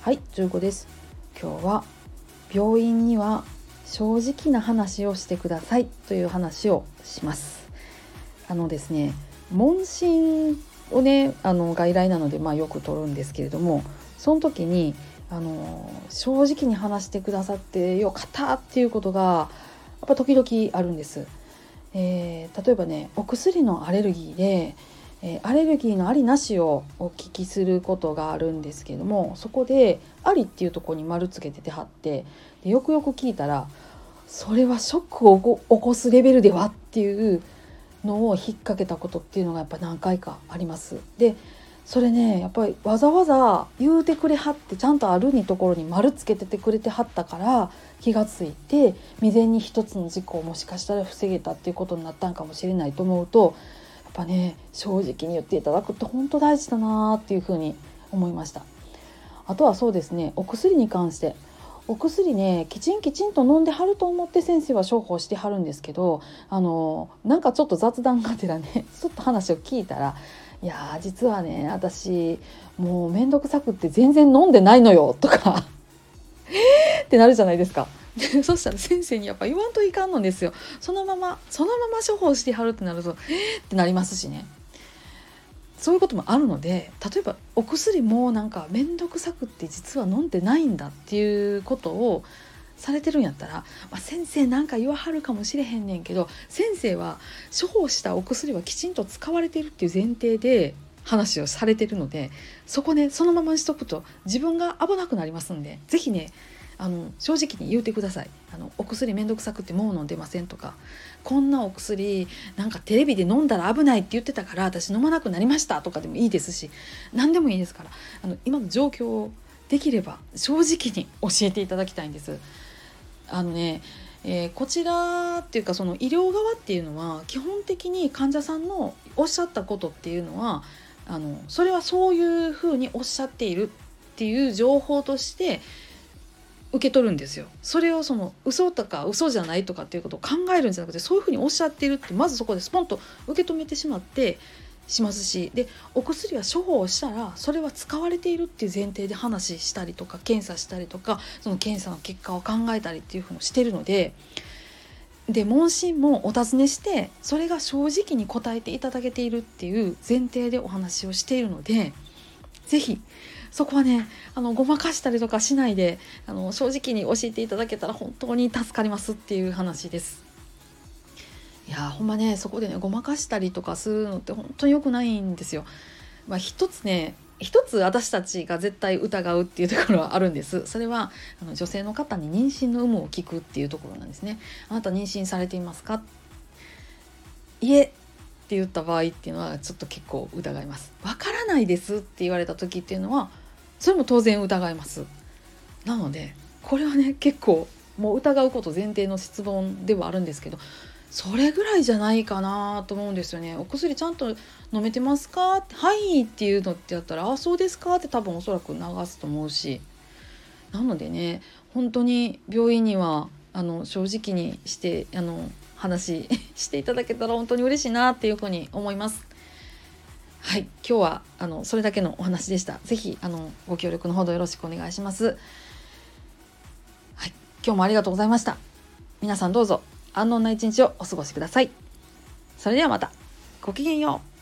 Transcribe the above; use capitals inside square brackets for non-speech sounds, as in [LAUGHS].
はい15です今日は病院には正直な話をしてくださいという話をしますあのですね問診をねあの外来なのでまあよく取るんですけれどもその時にあの正直に話してくださってよかったっていうことがやっぱ時々あるんです。えー、例えばねお薬のアレルギーで、えー、アレルギーのありなしをお聞きすることがあるんですけどもそこで「あり」っていうとこに丸つけててはってでよくよく聞いたらそれはショックを起こすレベルではっていうのを引っ掛けたことっていうのがやっぱ何回かあります。でそれねやっぱりわざわざ言うてくれはってちゃんとあるにところに丸つけててくれてはったから気がついて未然に一つの事故をもしかしたら防げたっていうことになったんかもしれないと思うとやっぱね正直に言っていただくって本当大事だなっていうふうに思いました。あとはそうですねお薬に関してお薬ねきちんきちんと飲んではると思って先生は処方してはるんですけどあのなんかちょっと雑談がてらねちょっと話を聞いたらいや実はね私もう面倒くさくって全然飲んでないのよ」とか。[LAUGHS] ってなるじゃないですか。で [LAUGHS] そしたら先生にやっぱ言わんといかんのですよ。そのままそのまま処方してはるってなると「えー、ってなりますしね。そういうこともあるので例えばお薬もなんか面倒くさくって実は飲んでないんだっていうことをされてるんやったら、まあ、先生なんか言わはるかもしれへんねんけど先生は処方したお薬はきちんと使われてるっていう前提で話をされてるのでそこねそのままにしとくと自分が危なくなりますんで是非ねあの正直に言うてくださいあのお薬めんどくさくてもう飲んでませんとかこんなお薬なんかテレビで飲んだら危ないって言ってたから私飲まなくなりましたとかでもいいですし何でもいいですからあの今の状況をできれば正直に教えていただきたいんです。あのねえー、こちらっていうかその医療側っていうのは基本的に患者さんのおっしゃったことっていうのはあのそれはそういうふうにおっしゃっているっていう情報として受け取るんですよ。それをその嘘とか嘘じゃないとかっていうことを考えるんじゃなくてそういうふうにおっしゃっているってまずそこでスポンと受け止めてしまってしますしでお薬は処方したらそれは使われているっていう前提で話したりとか検査したりとかその検査の結果を考えたりっていうふうにしてるのでで問診もお尋ねしてそれが正直に答えていただけているっていう前提でお話をしているので是非そこはねあのごまかしたりとかしないであの正直に教えていただけたら本当に助かりますっていう話です。いやほんまねそこでねごまかしたりとかするのって本当に良くないんですよ。まあ、一つね一つ私たちが絶対疑うっていうところはあるんです。それはあの女性の方に妊娠の有無を聞くっていうところなんですね。あなた妊娠されていますか？いえって言った場合っていうのはちょっと結構疑います。わからないですって言われた時っていうのはそれも当然疑います。なのでこれはね結構もう疑うこと前提の質問ではあるんですけどそれぐらいじゃないかなと思うんですよね。お薬ちゃんと飲めてますか？はいっていうのってやったら「あそうですか」って多分おそらく流すと思うしなのでね本当に病院にはあの正直にしてあの話 [LAUGHS] していただけたら本当に嬉しいなっていうふうに思います。はい、今日はあのそれだけのお話でした。ぜひあのご協力のほどよろしくお願いします。はい、今日もありがとうございました。皆さんどうぞ安穏な一日をお過ごしください。それではまた。ごきげんよう。